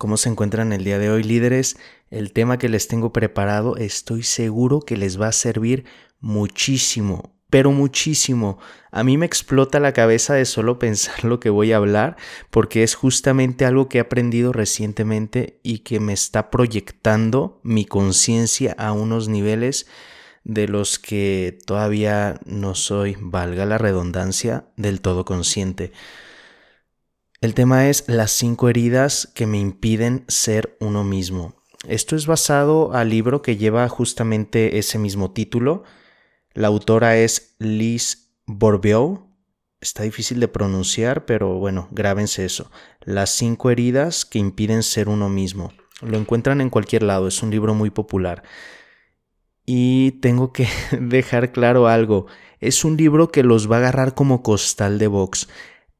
¿Cómo se encuentran el día de hoy, líderes? El tema que les tengo preparado estoy seguro que les va a servir muchísimo, pero muchísimo. A mí me explota la cabeza de solo pensar lo que voy a hablar, porque es justamente algo que he aprendido recientemente y que me está proyectando mi conciencia a unos niveles de los que todavía no soy, valga la redundancia, del todo consciente. El tema es las cinco heridas que me impiden ser uno mismo. Esto es basado al libro que lleva justamente ese mismo título. La autora es Liz Bourbeau. Está difícil de pronunciar, pero bueno, grábense eso. Las cinco heridas que impiden ser uno mismo. Lo encuentran en cualquier lado, es un libro muy popular. Y tengo que dejar claro algo. Es un libro que los va a agarrar como costal de box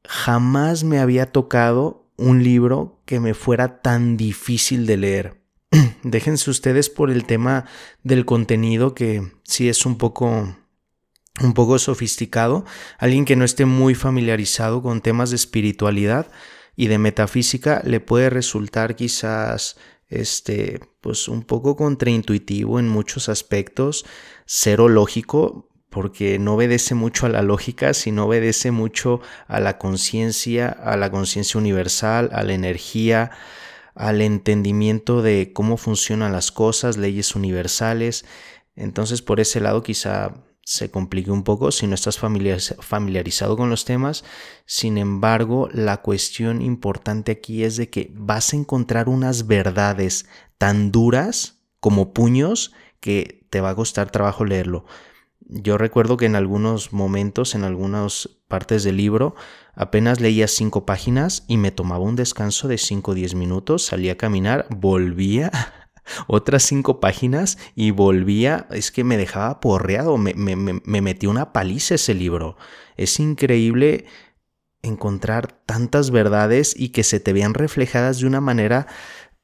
jamás me había tocado un libro que me fuera tan difícil de leer. Déjense ustedes por el tema del contenido que sí es un poco un poco sofisticado, alguien que no esté muy familiarizado con temas de espiritualidad y de metafísica le puede resultar quizás este pues un poco contraintuitivo en muchos aspectos, cero lógico, porque no obedece mucho a la lógica, sino obedece mucho a la conciencia, a la conciencia universal, a la energía, al entendimiento de cómo funcionan las cosas, leyes universales. Entonces, por ese lado quizá se complique un poco si no estás familiarizado con los temas. Sin embargo, la cuestión importante aquí es de que vas a encontrar unas verdades tan duras como puños que te va a costar trabajo leerlo. Yo recuerdo que en algunos momentos, en algunas partes del libro, apenas leía cinco páginas y me tomaba un descanso de cinco o diez minutos, salía a caminar, volvía otras cinco páginas y volvía, es que me dejaba porreado, me, me, me metí una paliza ese libro. Es increíble encontrar tantas verdades y que se te vean reflejadas de una manera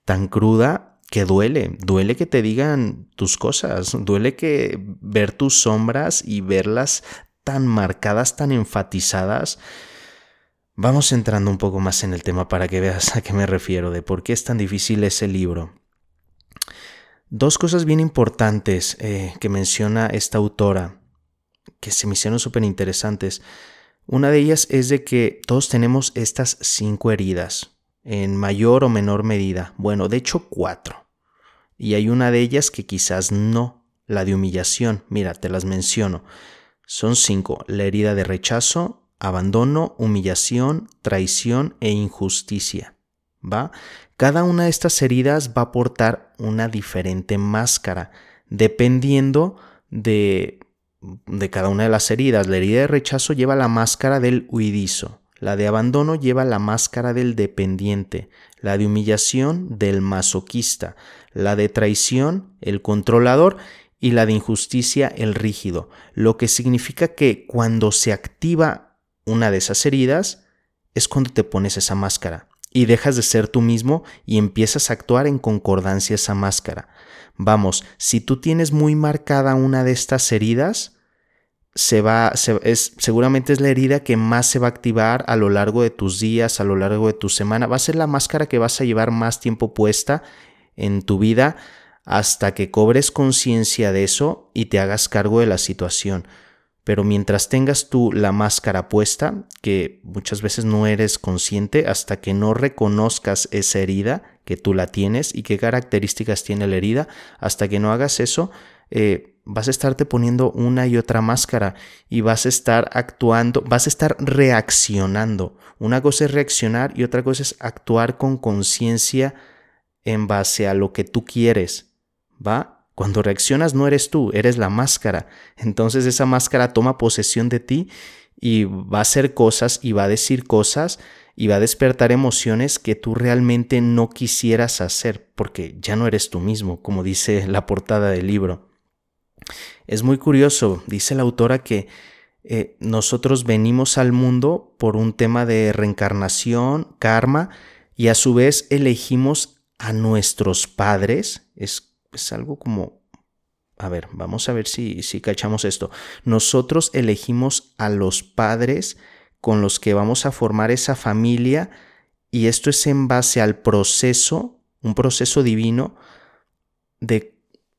tan cruda que duele, duele que te digan tus cosas, duele que ver tus sombras y verlas tan marcadas, tan enfatizadas. Vamos entrando un poco más en el tema para que veas a qué me refiero, de por qué es tan difícil ese libro. Dos cosas bien importantes eh, que menciona esta autora, que se me hicieron súper interesantes. Una de ellas es de que todos tenemos estas cinco heridas en mayor o menor medida. Bueno, de hecho cuatro. Y hay una de ellas que quizás no, la de humillación. Mira, te las menciono. Son cinco. La herida de rechazo, abandono, humillación, traición e injusticia. ¿Va? Cada una de estas heridas va a portar una diferente máscara, dependiendo de, de cada una de las heridas. La herida de rechazo lleva la máscara del huidizo. La de abandono lleva la máscara del dependiente, la de humillación del masoquista, la de traición el controlador y la de injusticia el rígido, lo que significa que cuando se activa una de esas heridas es cuando te pones esa máscara y dejas de ser tú mismo y empiezas a actuar en concordancia esa máscara. Vamos, si tú tienes muy marcada una de estas heridas, se va, es, seguramente es la herida que más se va a activar a lo largo de tus días, a lo largo de tu semana. Va a ser la máscara que vas a llevar más tiempo puesta en tu vida hasta que cobres conciencia de eso y te hagas cargo de la situación. Pero mientras tengas tú la máscara puesta, que muchas veces no eres consciente hasta que no reconozcas esa herida, que tú la tienes y qué características tiene la herida, hasta que no hagas eso, eh, vas a estarte poniendo una y otra máscara y vas a estar actuando, vas a estar reaccionando. Una cosa es reaccionar y otra cosa es actuar con conciencia en base a lo que tú quieres, ¿va? Cuando reaccionas no eres tú, eres la máscara. Entonces esa máscara toma posesión de ti y va a hacer cosas y va a decir cosas y va a despertar emociones que tú realmente no quisieras hacer porque ya no eres tú mismo, como dice la portada del libro. Es muy curioso, dice la autora que eh, nosotros venimos al mundo por un tema de reencarnación, karma, y a su vez elegimos a nuestros padres. Es, es algo como... A ver, vamos a ver si, si cachamos esto. Nosotros elegimos a los padres con los que vamos a formar esa familia y esto es en base al proceso, un proceso divino de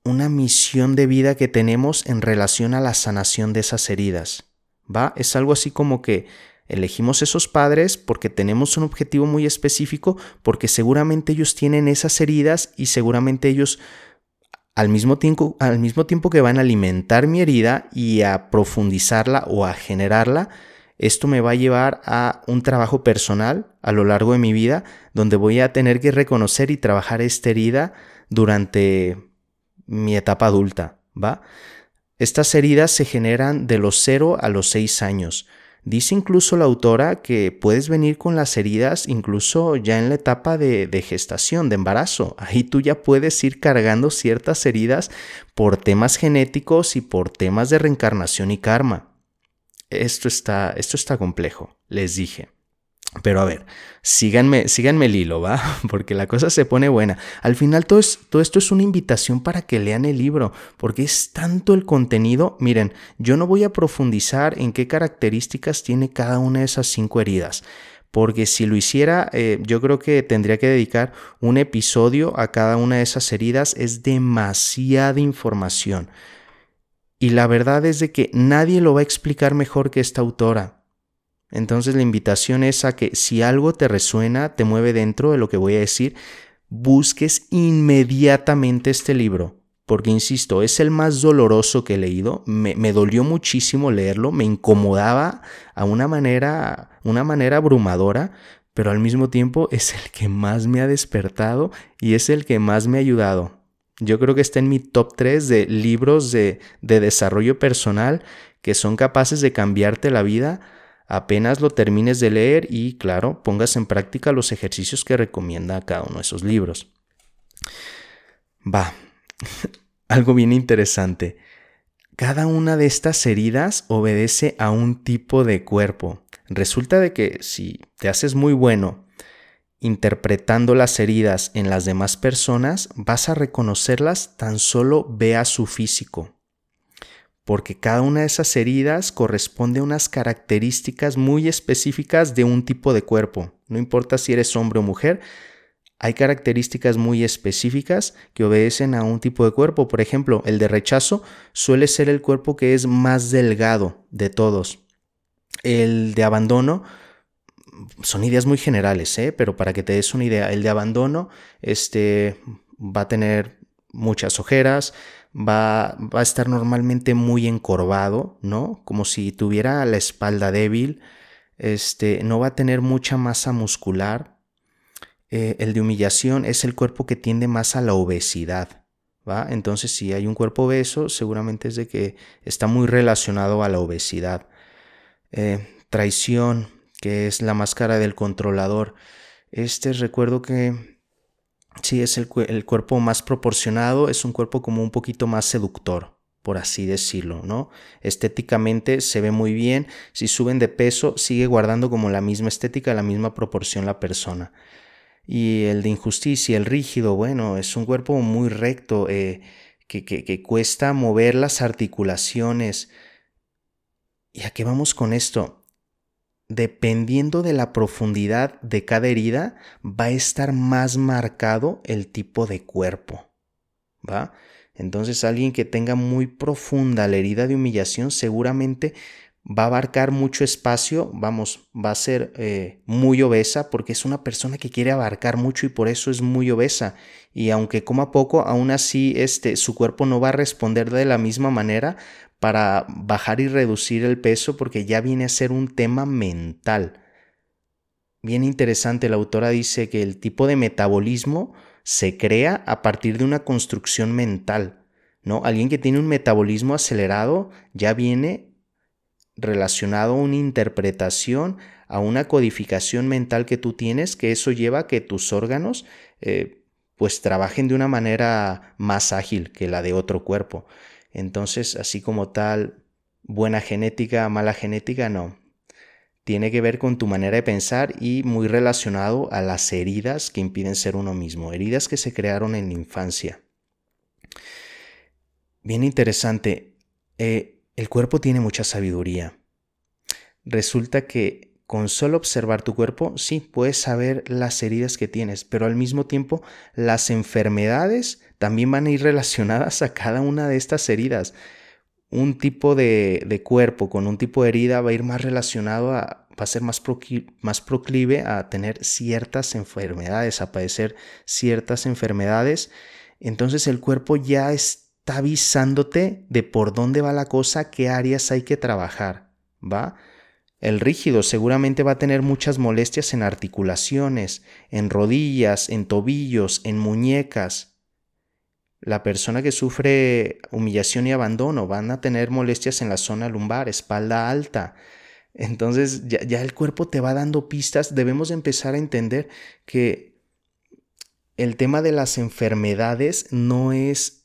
una misión de vida que tenemos en relación a la sanación de esas heridas. ¿Va? Es algo así como que elegimos esos padres porque tenemos un objetivo muy específico, porque seguramente ellos tienen esas heridas y seguramente ellos al mismo tiempo, al mismo tiempo que van a alimentar mi herida y a profundizarla o a generarla, esto me va a llevar a un trabajo personal a lo largo de mi vida donde voy a tener que reconocer y trabajar esta herida durante mi etapa adulta, ¿va? Estas heridas se generan de los 0 a los 6 años. Dice incluso la autora que puedes venir con las heridas incluso ya en la etapa de, de, gestación, de embarazo. Ahí tú ya puedes ir cargando ciertas heridas por temas genéticos y por temas de reencarnación y karma esto está, esto está complejo, les dije. Pero a ver, síganme, síganme el hilo, ¿va? Porque la cosa se pone buena. Al final todo, esto es una invitación para que lean el libro, porque es tanto el contenido. Miren, yo no voy a profundizar en qué características tiene cada una de esas cinco heridas, porque si lo hiciera, eh, yo creo que tendría que dedicar un episodio a cada una de esas heridas. Es demasiada información. Y la verdad es de que nadie lo va a explicar mejor que esta autora. Entonces la invitación es a que si algo te resuena, te mueve dentro de lo que voy a decir, busques inmediatamente este libro. Porque, insisto, es el más doloroso que he leído. Me, dolió muchísimo leerlo, me incomodaba a una manera, una manera abrumadora, pero al mismo tiempo es el que más me ha despertado y es el que más me ha ayudado. Yo creo que está en mi top 3 de libros de, desarrollo personal que son capaces de cambiarte la vida apenas lo termines de leer y, claro, pongas en práctica los ejercicios que recomienda cada uno de esos libros. Va, algo bien interesante. Cada una de estas heridas obedece a un tipo de cuerpo. Resulta de que si te haces muy bueno interpretando las heridas en las demás personas, vas a reconocerlas tan solo vea su físico. Porque cada una de esas heridas corresponde a unas características muy específicas de un tipo de cuerpo. No importa si eres hombre o mujer, hay características muy específicas que obedecen a un tipo de cuerpo. Por ejemplo, el de rechazo suele ser el cuerpo que es más delgado de todos. El de abandono son ideas muy generales, ¿eh? pero para que te des una idea, el de abandono este, va a tener muchas ojeras, va, va, a estar normalmente muy encorvado, ¿no? Como si tuviera la espalda débil, este, no va a tener mucha masa muscular. Eh, el de humillación es el cuerpo que tiende más a la obesidad, ¿va? Entonces, si hay un cuerpo obeso, seguramente es de que está muy relacionado a la obesidad. Eh, traición, que es la máscara del controlador. Este recuerdo que sí es el, cuerpo más proporcionado, es un cuerpo como un poquito más seductor, por así decirlo, ¿no? Estéticamente se ve muy bien, si suben de peso sigue guardando como la misma estética, la misma proporción la persona. Y el de injusticia, el rígido, bueno, es un cuerpo muy recto, eh, que, que, que cuesta mover las articulaciones. ¿Y a qué vamos con esto? Dependiendo de la profundidad de cada herida, va a estar más marcado el tipo de cuerpo. ¿Va? Entonces alguien que tenga muy profunda la herida de humillación seguramente va a abarcar mucho espacio, vamos, va a ser eh, muy obesa porque es una persona que quiere abarcar mucho y por eso es muy obesa. Y aunque coma poco, aún así este, su cuerpo no va a responder de la misma manera para bajar y reducir el peso porque ya viene a ser un tema mental. Bien interesante, la autora dice que el tipo de metabolismo se crea a partir de una construcción mental, ¿no? Alguien que tiene un metabolismo acelerado ya viene relacionado a una interpretación, a una codificación mental que tú tienes, que eso lleva a que tus órganos eh, pues trabajen de una manera más ágil que la de otro cuerpo. Entonces, así como tal, buena genética, mala genética, no. Tiene que ver con tu manera de pensar y muy relacionado a las heridas que impiden ser uno mismo, heridas que se crearon en la infancia. Bien interesante, eh, el cuerpo tiene mucha sabiduría. Resulta que con solo observar tu cuerpo, sí, puedes saber las heridas que tienes, pero al mismo tiempo las enfermedades también van a ir relacionadas a cada una de estas heridas. Un tipo de, cuerpo con un tipo de herida va a ir más relacionado a, va a ser más, más proclive a tener ciertas enfermedades, a padecer ciertas enfermedades. Entonces el cuerpo ya está avisándote de por dónde va la cosa, qué áreas hay que trabajar, ¿va? El rígido seguramente va a tener muchas molestias en articulaciones, en rodillas, en tobillos, en muñecas. La persona que sufre humillación y abandono van a tener molestias en la zona lumbar, espalda alta. Entonces ya, el cuerpo te va dando pistas. Debemos empezar a entender que el tema de las enfermedades no es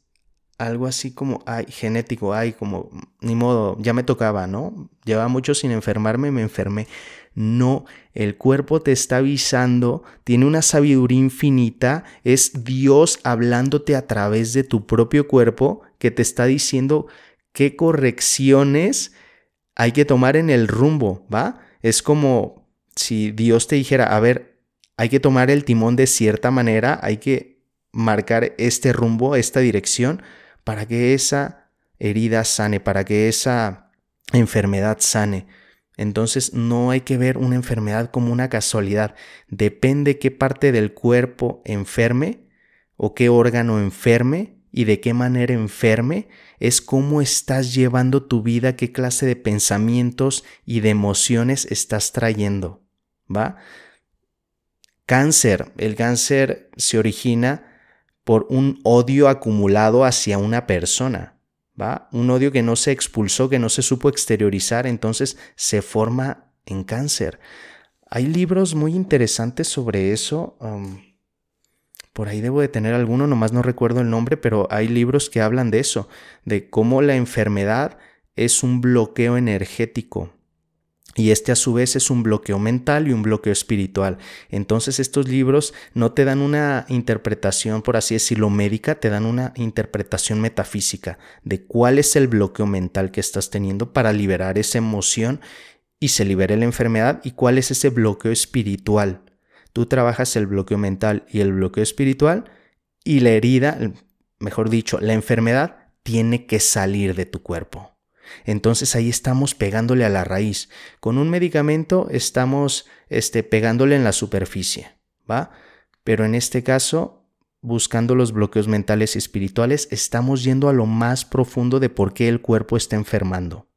algo así como, ay, genético, ay, como, ni modo, ya me tocaba, ¿no? Llevaba mucho sin enfermarme, me enfermé. No, el cuerpo te está avisando, tiene una sabiduría infinita, es Dios hablándote a través de tu propio cuerpo que te está diciendo qué correcciones hay que tomar en el rumbo, ¿va? Es como si Dios te dijera, a ver, hay que tomar el timón de cierta manera, hay que marcar este rumbo, esta dirección, para que esa herida sane, para que esa enfermedad sane. Entonces no hay que ver una enfermedad como una casualidad. Depende qué parte del cuerpo enferme o qué órgano enferme y de qué manera enferme, es cómo estás llevando tu vida, qué clase de pensamientos y de emociones estás trayendo. ¿Va? Cáncer. El cáncer se origina por un odio acumulado hacia una persona, ¿va? Un odio que no se expulsó, que no se supo exteriorizar, entonces se forma en cáncer. Hay libros muy interesantes sobre eso. Um, por ahí debo de tener alguno, nomás no recuerdo el nombre, pero hay libros que hablan de eso, de cómo la enfermedad es un bloqueo energético y este a su vez es un bloqueo mental y un bloqueo espiritual. Entonces estos libros no te dan una interpretación, por así decirlo, médica, te dan una interpretación metafísica de cuál es el bloqueo mental que estás teniendo para liberar esa emoción y se libere la enfermedad y cuál es ese bloqueo espiritual. Tú trabajas el bloqueo mental y el bloqueo espiritual y la herida, mejor dicho, la enfermedad tiene que salir de tu cuerpo. Entonces ahí estamos pegándole a la raíz. Con un medicamento estamos este, pegándole en la superficie, ¿va? Pero en este caso, buscando los bloqueos mentales y espirituales, estamos yendo a lo más profundo de por qué el cuerpo está enfermando.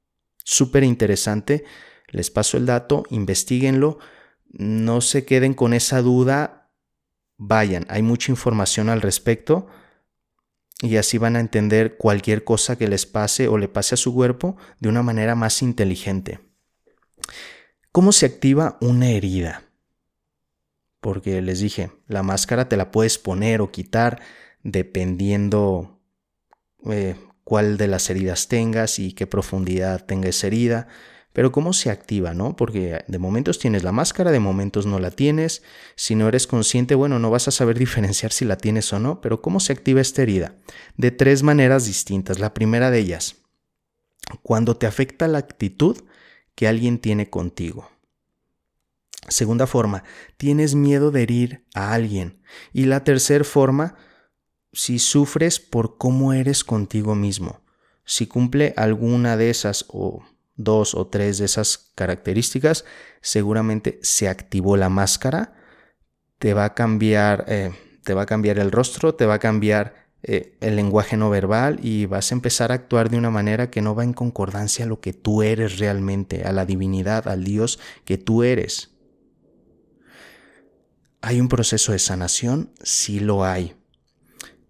Súper interesante. Les paso el dato, investiguenlo. No se queden con esa duda. Vayan, hay mucha información al respecto y así van a entender cualquier cosa que les pase o le pase a su cuerpo de una manera más inteligente. ¿Cómo se activa una herida? Porque les dije, la máscara te la puedes poner o quitar dependiendo eh, cuál de las heridas tengas y qué profundidad tenga esa herida. Pero ¿cómo se activa, no? Porque de momentos tienes la máscara, de momentos no la tienes. Si no eres consciente, bueno, no vas a saber diferenciar si la tienes o no, pero ¿cómo se activa esta herida? De tres maneras distintas. La primera de ellas, cuando te afecta la actitud que alguien tiene contigo. Segunda forma, tienes miedo de herir a alguien. Y la tercera forma, si sufres por cómo eres contigo mismo. Si cumple alguna de esas o dos o tres de esas características, seguramente se activó la máscara, te va a cambiar, eh, te va a cambiar el rostro, te va a cambiar eh, el lenguaje no verbal y vas a empezar a actuar de una manera que no va en concordancia a lo que tú eres realmente, a la divinidad, al Dios que tú eres. ¿Hay un proceso de sanación? Sí lo hay.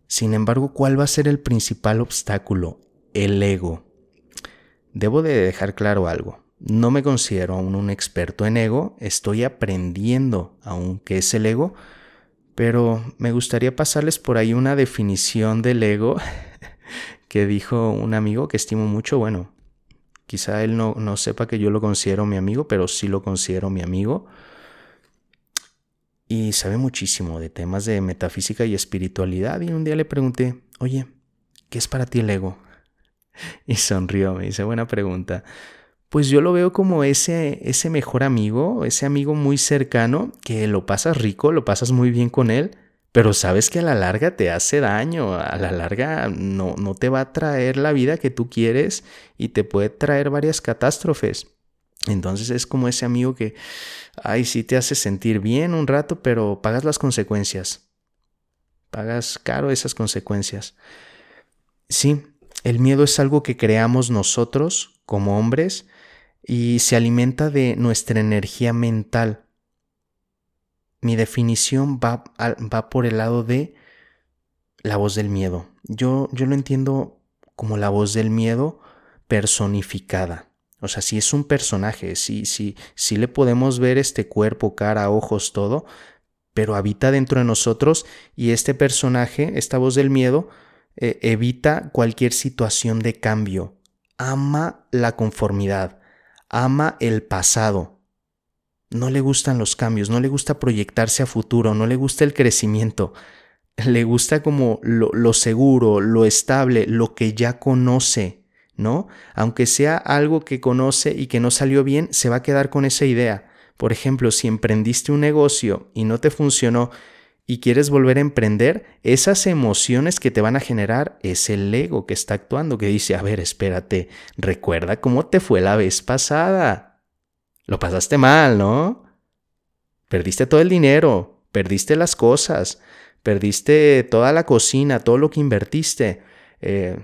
Sin embargo, ¿cuál va a ser el principal obstáculo? El ego. Debo de dejar claro algo. No me considero aún un experto en ego, estoy aprendiendo aún qué es el ego, pero me gustaría pasarles por ahí una definición del ego que dijo un amigo que estimo mucho. Bueno, quizá él no, no sepa que yo lo considero mi amigo, pero sí lo considero mi amigo. Y sabe muchísimo de temas de metafísica y espiritualidad. Y un día le pregunté, oye, ¿qué es para ti el ego? Y sonrió, me dice, buena pregunta. pues yo lo veo como ese, ese mejor amigo, ese amigo muy cercano, que lo pasas rico, lo pasas muy bien con él, pero sabes que a la larga te hace daño, a la larga no, no te va a traer la vida que tú quieres y te puede traer varias catástrofes. Entonces es como ese amigo que, ay, sí te hace sentir bien un rato, pero pagas las consecuencias. Pagas caro esas consecuencias. Sí, el miedo es algo que creamos nosotros como hombres y se alimenta de nuestra energía mental. Mi definición va, va por el lado de la voz del miedo. Yo, yo lo entiendo como la voz del miedo personificada. O sea, si es un personaje, sí, sí, sí le podemos ver este cuerpo, cara, ojos, todo, pero habita dentro de nosotros y este personaje, esta voz del miedo, eh, evita cualquier situación de cambio. Ama la conformidad, ama el pasado. No le gustan los cambios, no le gusta proyectarse a futuro, no le gusta el crecimiento. Le gusta como lo, lo seguro, lo estable, lo que ya conoce. ¿no? Aunque sea algo que conoce y que no salió bien, se va a quedar con esa idea. Por ejemplo, si emprendiste un negocio y no te funcionó y quieres volver a emprender, esas emociones que te van a generar es el ego que está actuando, que dice, a ver, espérate, recuerda cómo te fue la vez pasada. Lo pasaste mal, ¿no? Perdiste todo el dinero, perdiste las cosas, perdiste toda la cocina, todo lo que invertiste. Eh,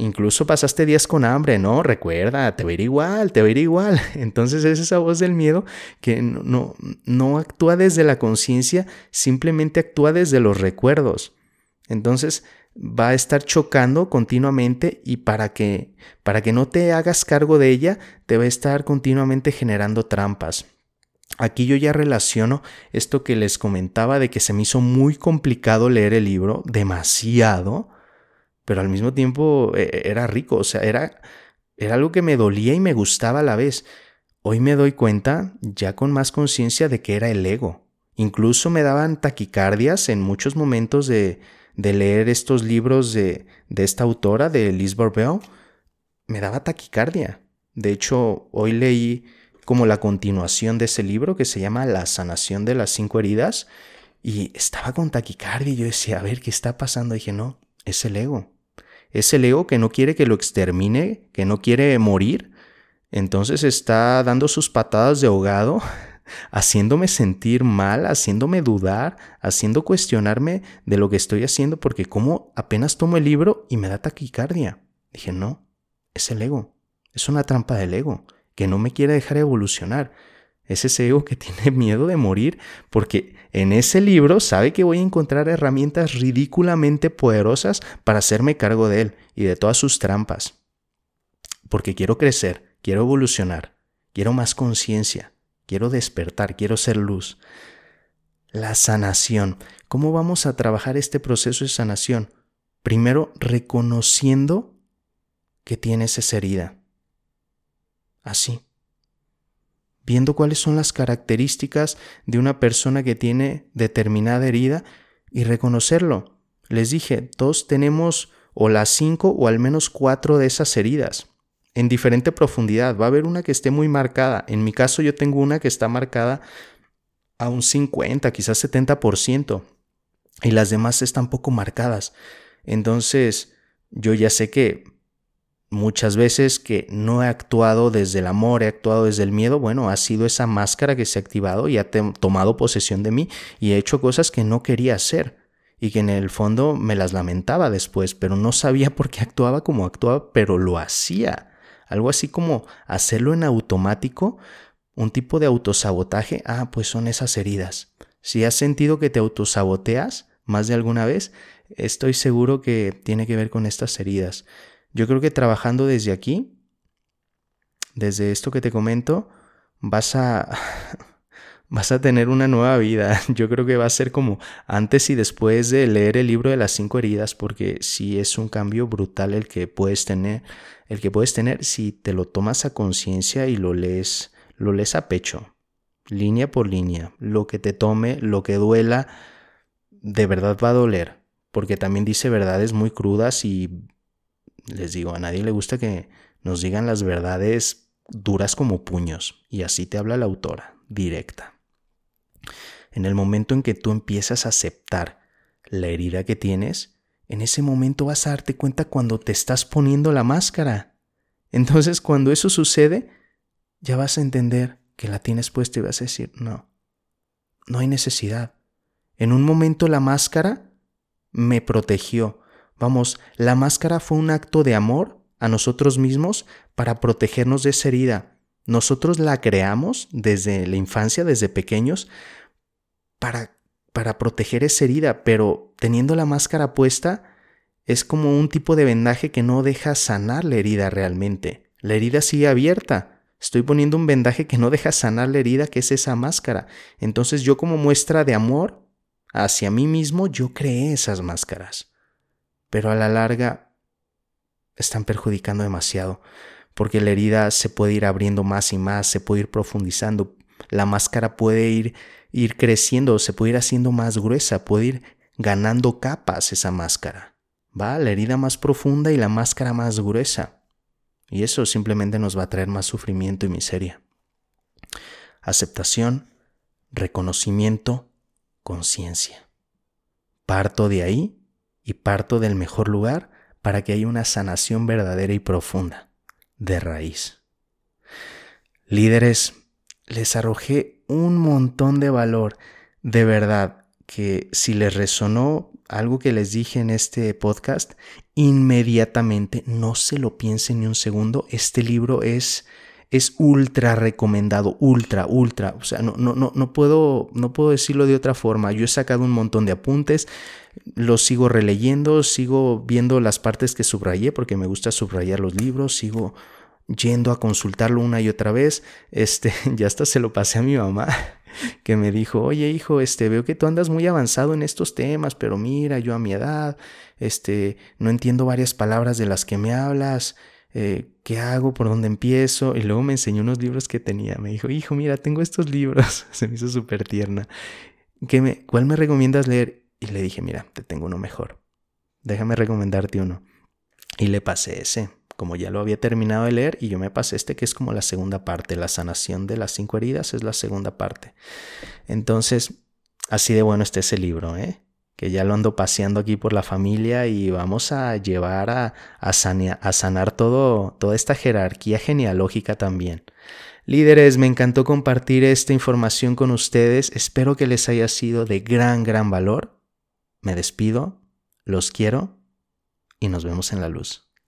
Incluso pasaste días con hambre, ¿no? Recuerda, te va a ir igual, te va a ir igual. Entonces es esa voz del miedo que no, no actúa desde la conciencia, simplemente actúa desde los recuerdos. Entonces va a estar chocando continuamente y para que, para que no te hagas cargo de ella, te va a estar continuamente generando trampas. Aquí yo ya relaciono esto que les comentaba de que se me hizo muy complicado leer el libro, demasiado pero al mismo tiempo e, era rico, o sea, era, era algo que me dolía y me gustaba a la vez. Hoy me doy cuenta, ya con más conciencia, de que era el ego. Incluso me daban taquicardias en muchos momentos de, de leer estos libros de, de esta autora, de Liz Borbell. Me daba taquicardia. De hecho, hoy leí como la continuación de ese libro que se llama La sanación de las cinco heridas y estaba con taquicardia y yo decía, a ver, ¿qué está pasando? Y dije, no, es el ego es el ego que no quiere que lo extermine, que no quiere morir. Entonces está dando sus patadas de ahogado, haciéndome sentir mal, haciéndome dudar, haciendo cuestionarme de lo que estoy haciendo, porque como apenas tomo el libro y me da taquicardia. Dije, no, es el ego, es una trampa del ego, que no me quiere dejar evolucionar. Es ese ego que tiene miedo de morir porque en ese libro sabe que voy a encontrar herramientas ridículamente poderosas para hacerme cargo de él y de todas sus trampas. Porque quiero crecer, quiero evolucionar, quiero más conciencia, quiero despertar, quiero ser luz. La sanación. ¿Cómo vamos a trabajar este proceso de sanación? Primero, reconociendo que tienes esa herida. Así viendo cuáles son las características de una persona que tiene determinada herida y reconocerlo. Les dije, todos tenemos o las cinco o al menos cuatro de esas heridas en diferente profundidad. Va a haber una que esté muy marcada. En mi caso yo tengo una que está marcada a un 50, quizás 70%, y las demás están poco marcadas. Entonces, yo ya sé que muchas veces que no he actuado desde el amor, he actuado desde el miedo, bueno, ha sido esa máscara que se ha activado y ha tomado posesión de mí y he hecho cosas que no quería hacer y que en el fondo me las lamentaba después, pero no sabía por qué actuaba como actuaba, pero lo hacía. Algo así como hacerlo en automático, un tipo de autosabotaje, ah, pues son esas heridas. Si has sentido que te autosaboteas más de alguna vez, estoy seguro que tiene que ver con estas heridas. Yo creo que trabajando desde aquí, desde esto que te comento, vas a vas a tener una nueva vida. Yo creo que va a ser como antes y después de leer el libro de las cinco heridas, porque sí es un cambio brutal el que puedes tener, el que puedes tener si te lo tomas a conciencia y lo lees, lo lees a pecho, línea por línea, lo que te tome, lo que duela, de verdad va a doler, porque también dice verdades muy crudas y les digo, a nadie le gusta que nos digan las verdades duras como puños. Y así te habla la autora, directa. En el momento en que tú empiezas a aceptar la herida que tienes, en ese momento vas a darte cuenta cuando te estás poniendo la máscara. Entonces cuando eso sucede, ya vas a entender que la tienes puesta y vas a decir, no, no hay necesidad. En un momento la máscara me protegió. Vamos, la máscara fue un acto de amor a nosotros mismos para protegernos de esa herida. Nosotros la creamos desde la infancia, desde pequeños, para, para proteger esa herida, pero teniendo la máscara puesta es como un tipo de vendaje que no deja sanar la herida realmente. La herida sigue abierta. Estoy poniendo un vendaje que no deja sanar la herida, que es esa máscara. Entonces yo como muestra de amor hacia mí mismo, yo creé esas máscaras. Pero a la larga están perjudicando demasiado, porque la herida se puede ir abriendo más y más, se puede ir profundizando, la máscara puede ir, ir creciendo, se puede ir haciendo más gruesa, puede ir ganando capas esa máscara. Va, la herida más profunda y la máscara más gruesa. Y eso simplemente nos va a traer más sufrimiento y miseria. Aceptación, reconocimiento, conciencia. Parto de ahí y parto del mejor lugar para que haya una sanación verdadera y profunda, de raíz. Líderes, les arrojé un montón de valor, de verdad, que si les resonó algo que les dije en este podcast, inmediatamente no se lo piensen ni un segundo, este libro es es ultra recomendado, ultra, ultra. O sea, no, no, no, no, puedo, no puedo decirlo de otra forma. Yo he sacado un montón de apuntes, los sigo releyendo, sigo viendo las partes que subrayé porque me gusta subrayar los libros, sigo yendo a consultarlo una y otra vez. Este, ya hasta se lo pasé a mi mamá que me dijo, oye hijo, este, veo que tú andas muy avanzado en estos temas, pero mira, yo a mi edad, este, no entiendo varias palabras de las que me hablas, eh, ¿qué hago? ¿Por dónde empiezo? Y luego me enseñó unos libros que tenía, me dijo, hijo, mira, tengo estos libros, se me hizo súper tierna, ¿Qué me, ¿cuál me recomiendas leer? Y le dije, mira, te tengo uno mejor, déjame recomendarte uno. Y le pasé ese como ya lo había terminado de leer y yo me pasé este que es como la segunda parte, la sanación de las cinco heridas es la segunda parte. Entonces, así de bueno está ese libro, ¿eh? Que ya lo ando paseando aquí por la familia y vamos a llevar a, a, a sanar todo, toda esta jerarquía genealógica también. Líderes, me encantó compartir esta información con ustedes, espero que les haya sido de gran, gran valor. Me despido, los quiero y nos vemos en la luz.